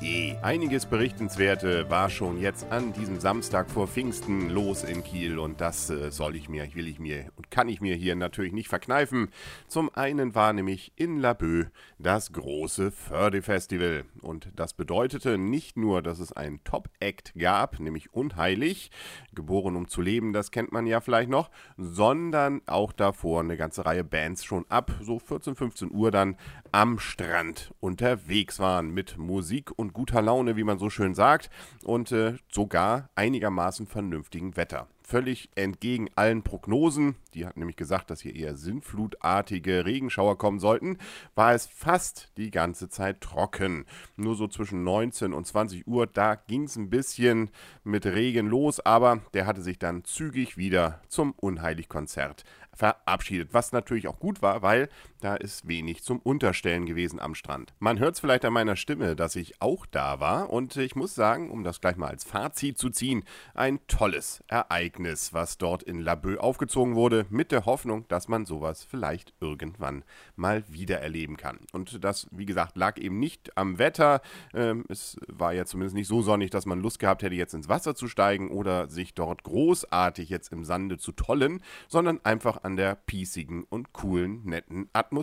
kielport.de. Einiges Berichtenswerte war schon jetzt an diesem Samstag vor Pfingsten los in Kiel und das äh, soll ich mir, will ich mir und kann ich mir hier natürlich nicht verkneifen. Zum einen war nämlich in Laboe das große Fördefestival und das bedeutete nicht nur, dass es einen Top-Act gab, nämlich Unheilig, geboren um zu leben, das kennt man ja vielleicht noch, sondern auch davor eine ganze Reihe Bands schon ab so 14, 15 Uhr dann am Strand unterwegs waren mit Musik und guter Laune, wie man so schön sagt, und äh, sogar einigermaßen vernünftigen Wetter völlig entgegen allen Prognosen, die hat nämlich gesagt, dass hier eher sinnflutartige Regenschauer kommen sollten, war es fast die ganze Zeit trocken. Nur so zwischen 19 und 20 Uhr, da ging es ein bisschen mit Regen los, aber der hatte sich dann zügig wieder zum Unheiligkonzert verabschiedet. Was natürlich auch gut war, weil da ist wenig zum Unterstellen gewesen am Strand. Man hört es vielleicht an meiner Stimme, dass ich auch da war und ich muss sagen, um das gleich mal als Fazit zu ziehen, ein tolles Ereignis, was dort in Laboe aufgezogen wurde, mit der Hoffnung, dass man sowas vielleicht irgendwann mal wieder erleben kann. Und das, wie gesagt, lag eben nicht am Wetter. Ähm, es war ja zumindest nicht so sonnig, dass man Lust gehabt hätte, jetzt ins Wasser zu steigen oder sich dort großartig jetzt im Sande zu tollen, sondern einfach an der piesigen und coolen, netten Atmosphäre.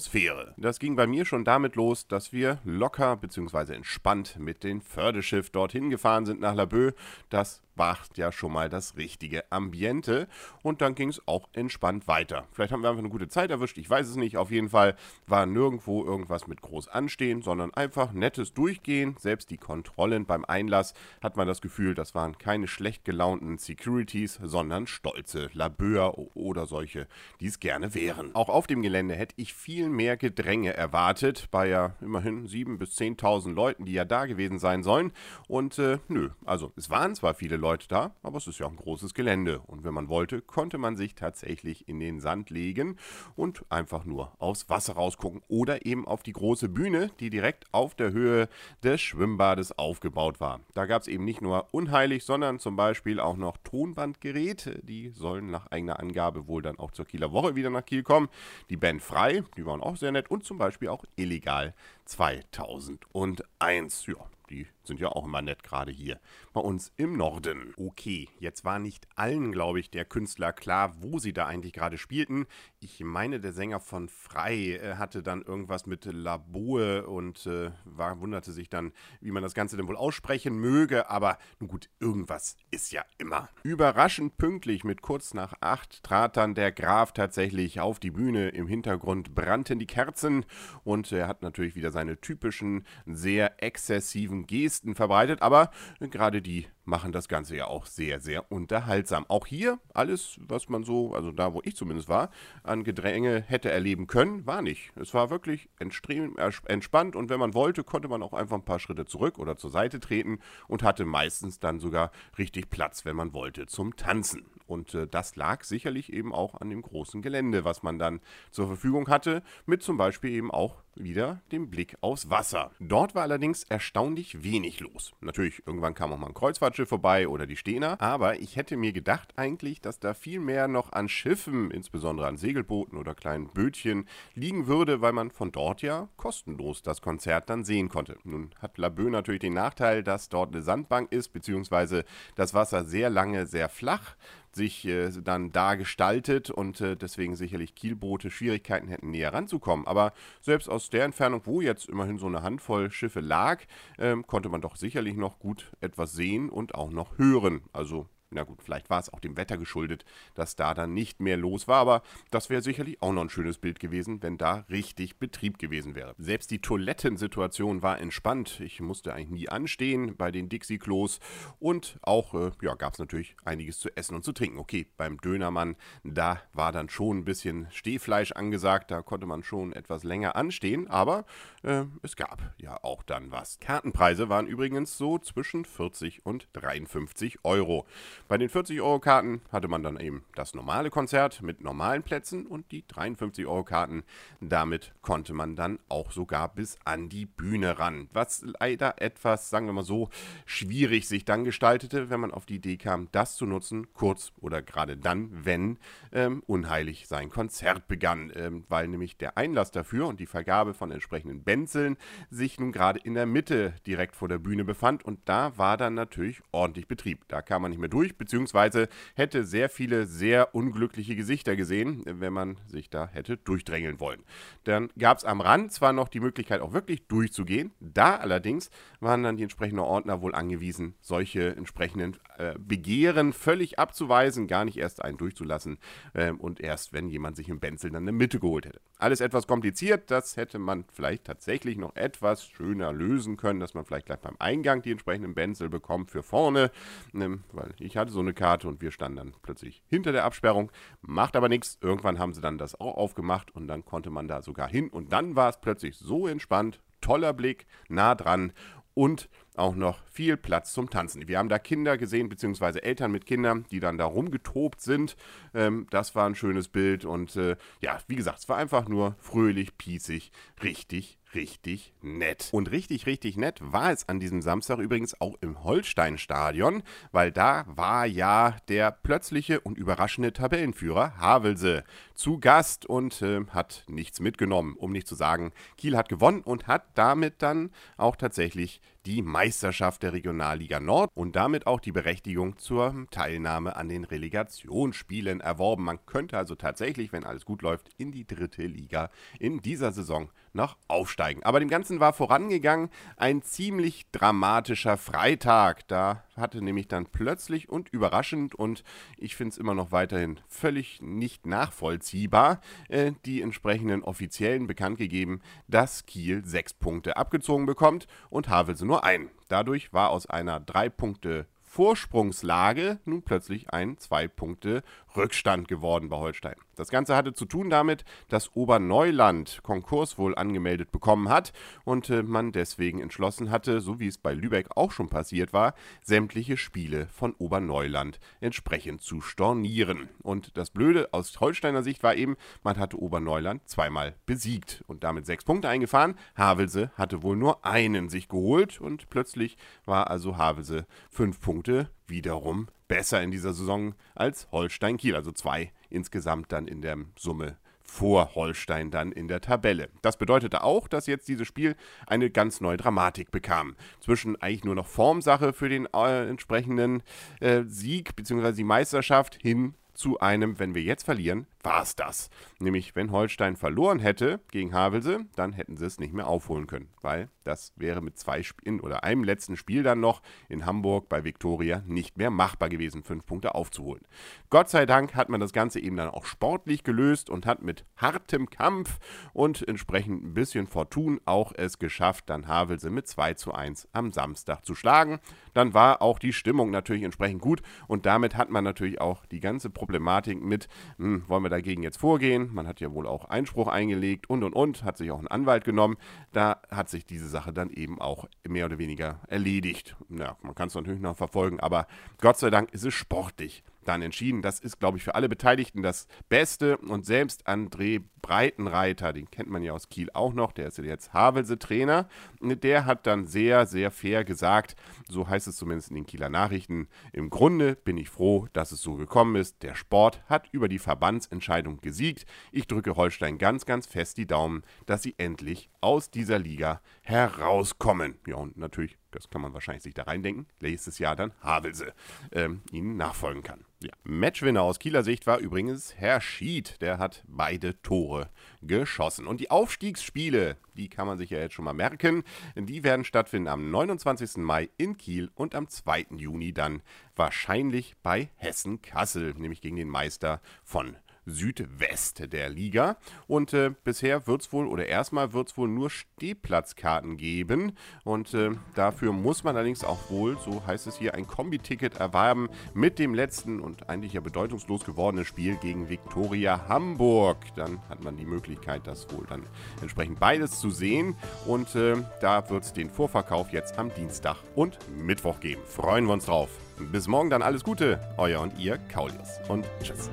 Das ging bei mir schon damit los, dass wir locker bzw. entspannt mit dem Förderschiff dorthin gefahren sind nach Laboe. Das macht ja schon mal das richtige Ambiente. Und dann ging es auch entspannt weiter. Vielleicht haben wir einfach eine gute Zeit erwischt, ich weiß es nicht. Auf jeden Fall war nirgendwo irgendwas mit groß anstehen, sondern einfach nettes Durchgehen. Selbst die Kontrollen beim Einlass hat man das Gefühl, das waren keine schlecht gelaunten Securities, sondern stolze Labeur oder solche, die es gerne wären. Auch auf dem Gelände hätte ich viel mehr Gedränge erwartet, bei ja immerhin 7.000 bis 10.000 Leuten, die ja da gewesen sein sollen. Und äh, nö, also es waren zwar viele Leute da, aber es ist ja ein großes Gelände. Und wenn man wollte, konnte man sich tatsächlich in den Sand legen und einfach nur aufs Wasser rausgucken oder eben auf die große Bühne, die direkt auf der Höhe des Schwimmbades aufgebaut war. Da gab es eben nicht nur unheilig, sondern zum Beispiel auch noch Tonbandgeräte. Die sollen nach eigener Angabe wohl dann auch zur Kieler Woche wieder nach Kiel kommen. Die Band Frei, die waren auch sehr nett und zum Beispiel auch illegal 2001. Ja, die sind ja auch immer nett gerade hier bei uns im Norden. Okay, jetzt war nicht allen, glaube ich, der Künstler klar, wo sie da eigentlich gerade spielten. Ich meine, der Sänger von Frei äh, hatte dann irgendwas mit Laboe und äh, war, wunderte sich dann, wie man das Ganze denn wohl aussprechen möge. Aber nun gut, irgendwas ist ja immer. Überraschend pünktlich mit kurz nach acht trat dann der Graf tatsächlich auf die Bühne. Im Hintergrund brannten die Kerzen und er hat natürlich wieder seine typischen, sehr exzessiven Gesten verbreitet. Aber gerade die machen das Ganze ja auch sehr, sehr unterhaltsam. Auch hier alles, was man so, also da, wo ich zumindest war, an Gedränge hätte erleben können, war nicht. Es war wirklich entspannt und wenn man wollte, konnte man auch einfach ein paar Schritte zurück oder zur Seite treten und hatte meistens dann sogar richtig Platz, wenn man wollte, zum Tanzen. Und äh, das lag sicherlich eben auch an dem großen Gelände, was man dann zur Verfügung hatte, mit zum Beispiel eben auch wieder dem Blick aufs Wasser. Dort war allerdings erstaunlich wenig los. Natürlich, irgendwann kam auch mal ein Kreuzfahrtschiff vorbei oder die Stehner, aber ich hätte mir gedacht eigentlich, dass da viel mehr noch an Schiffen, insbesondere an Segelbooten oder kleinen Bötchen, liegen würde, weil man von dort ja kostenlos das Konzert dann sehen konnte. Nun hat Laboe natürlich den Nachteil, dass dort eine Sandbank ist, beziehungsweise das Wasser sehr lange sehr flach sich äh, dann da gestaltet und äh, deswegen sicherlich Kielboote Schwierigkeiten hätten, näher ranzukommen. Aber selbst aus der Entfernung, wo jetzt immerhin so eine Handvoll Schiffe lag, ähm, konnte man doch sicherlich noch gut etwas sehen und auch noch hören. Also na gut, vielleicht war es auch dem Wetter geschuldet, dass da dann nicht mehr los war, aber das wäre sicherlich auch noch ein schönes Bild gewesen, wenn da richtig Betrieb gewesen wäre. Selbst die Toilettensituation war entspannt. Ich musste eigentlich nie anstehen bei den Dixie-Klos und auch, äh, ja, gab es natürlich einiges zu essen und zu trinken. Okay, beim Dönermann, da war dann schon ein bisschen Stehfleisch angesagt, da konnte man schon etwas länger anstehen, aber äh, es gab ja auch dann was. Kartenpreise waren übrigens so zwischen 40 und 53 Euro. Bei den 40-Euro-Karten hatte man dann eben das normale Konzert mit normalen Plätzen und die 53-Euro-Karten. Damit konnte man dann auch sogar bis an die Bühne ran. Was leider etwas, sagen wir mal so, schwierig sich dann gestaltete, wenn man auf die Idee kam, das zu nutzen, kurz oder gerade dann, wenn ähm, unheilig sein Konzert begann, ähm, weil nämlich der Einlass dafür und die Vergabe von entsprechenden Benzeln sich nun gerade in der Mitte direkt vor der Bühne befand und da war dann natürlich ordentlich Betrieb. Da kam man nicht mehr durch, beziehungsweise hätte sehr viele sehr unglückliche Gesichter gesehen, wenn man sich da hätte durchdrängeln wollen. Dann gab es am Rand zwar noch die Möglichkeit, auch wirklich durchzugehen, da allerdings waren dann die entsprechenden Ordner wohl angewiesen, solche entsprechenden äh, Begehren völlig abzuweisen, gar nicht erst einen durchzulassen äh, und erst, wenn jemand sich im Benzel dann in der Mitte geholt hätte. Alles etwas kompliziert, das hätte man vielleicht tatsächlich noch etwas schöner lösen können, dass man vielleicht gleich beim Eingang die entsprechenden Benzel bekommt für vorne, ne, weil ich hatte so eine Karte und wir standen dann plötzlich hinter der Absperrung, macht aber nichts. Irgendwann haben sie dann das auch aufgemacht und dann konnte man da sogar hin. Und dann war es plötzlich so entspannt, toller Blick, nah dran. Und auch noch viel Platz zum Tanzen. Wir haben da Kinder gesehen, beziehungsweise Eltern mit Kindern, die dann da rumgetobt sind. Ähm, das war ein schönes Bild und äh, ja, wie gesagt, es war einfach nur fröhlich, piesig, richtig, richtig nett. Und richtig, richtig nett war es an diesem Samstag übrigens auch im Holstein-Stadion, weil da war ja der plötzliche und überraschende Tabellenführer Havelse zu Gast und äh, hat nichts mitgenommen, um nicht zu sagen, Kiel hat gewonnen und hat damit dann auch tatsächlich die Meisterschaft der Regionalliga Nord und damit auch die Berechtigung zur Teilnahme an den Relegationsspielen erworben. Man könnte also tatsächlich, wenn alles gut läuft, in die dritte Liga in dieser Saison noch aufsteigen. Aber dem Ganzen war vorangegangen ein ziemlich dramatischer Freitag. Da hatte nämlich dann plötzlich und überraschend und ich finde es immer noch weiterhin völlig nicht nachvollziehbar, äh, die entsprechenden Offiziellen bekannt gegeben, dass Kiel sechs Punkte abgezogen bekommt und Havelse nur ein. Dadurch war aus einer drei Punkte Vorsprungslage nun plötzlich ein zwei Punkte Rückstand geworden bei Holstein. Das Ganze hatte zu tun damit, dass Oberneuland Konkurs wohl angemeldet bekommen hat und äh, man deswegen entschlossen hatte, so wie es bei Lübeck auch schon passiert war, sämtliche Spiele von Oberneuland entsprechend zu stornieren. Und das Blöde aus Holsteiner Sicht war eben, man hatte Oberneuland zweimal besiegt und damit sechs Punkte eingefahren. Havelse hatte wohl nur einen sich geholt und plötzlich war also Havelse fünf Punkte wiederum besser in dieser Saison als Holstein Kiel, also zwei insgesamt dann in der Summe vor Holstein dann in der Tabelle. Das bedeutete auch, dass jetzt dieses Spiel eine ganz neue Dramatik bekam. Zwischen eigentlich nur noch Formsache für den äh, entsprechenden äh, Sieg bzw. die Meisterschaft hin zu einem, wenn wir jetzt verlieren, war es das. Nämlich, wenn Holstein verloren hätte gegen Havelse, dann hätten sie es nicht mehr aufholen können, weil das wäre mit zwei Spielen oder einem letzten Spiel dann noch in Hamburg bei Viktoria nicht mehr machbar gewesen, fünf Punkte aufzuholen. Gott sei Dank hat man das Ganze eben dann auch sportlich gelöst und hat mit hartem Kampf und entsprechend ein bisschen Fortun auch es geschafft, dann Havelse mit 2 zu 1 am Samstag zu schlagen. Dann war auch die Stimmung natürlich entsprechend gut und damit hat man natürlich auch die ganze Problematik mit, hm, wollen wir dagegen jetzt vorgehen? Man hat ja wohl auch Einspruch eingelegt und und und, hat sich auch einen Anwalt genommen. Da hat sich diese Sache dann eben auch mehr oder weniger erledigt. Ja, man kann es natürlich noch verfolgen, aber Gott sei Dank ist es sportlich dann entschieden. Das ist, glaube ich, für alle Beteiligten das Beste. Und selbst André Breitenreiter, den kennt man ja aus Kiel auch noch, der ist ja jetzt Havelse-Trainer, der hat dann sehr, sehr fair gesagt, so heißt es zumindest in den Kieler Nachrichten, im Grunde bin ich froh, dass es so gekommen ist. Der Sport hat über die Verbandsentscheidung gesiegt. Ich drücke Holstein ganz, ganz fest die Daumen, dass sie endlich aus dieser Liga herauskommen. Ja, und natürlich das kann man wahrscheinlich sich da reindenken, nächstes Jahr dann Havelse ähm, ihnen nachfolgen kann. Ja. Matchwinner aus Kieler Sicht war übrigens Herr Schied, der hat beide Tore geschossen. Und die Aufstiegsspiele, die kann man sich ja jetzt schon mal merken, die werden stattfinden am 29. Mai in Kiel und am 2. Juni dann wahrscheinlich bei Hessen Kassel, nämlich gegen den Meister von Südwest der Liga. Und äh, bisher wird es wohl, oder erstmal wird es wohl nur Stehplatzkarten geben. Und äh, dafür muss man allerdings auch wohl, so heißt es hier, ein Kombi-Ticket erwerben mit dem letzten und eigentlich ja bedeutungslos gewordenen Spiel gegen Viktoria Hamburg. Dann hat man die Möglichkeit, das wohl dann entsprechend beides zu sehen. Und äh, da wird es den Vorverkauf jetzt am Dienstag und Mittwoch geben. Freuen wir uns drauf. Bis morgen dann alles Gute, euer und ihr Kaulius und tschüss.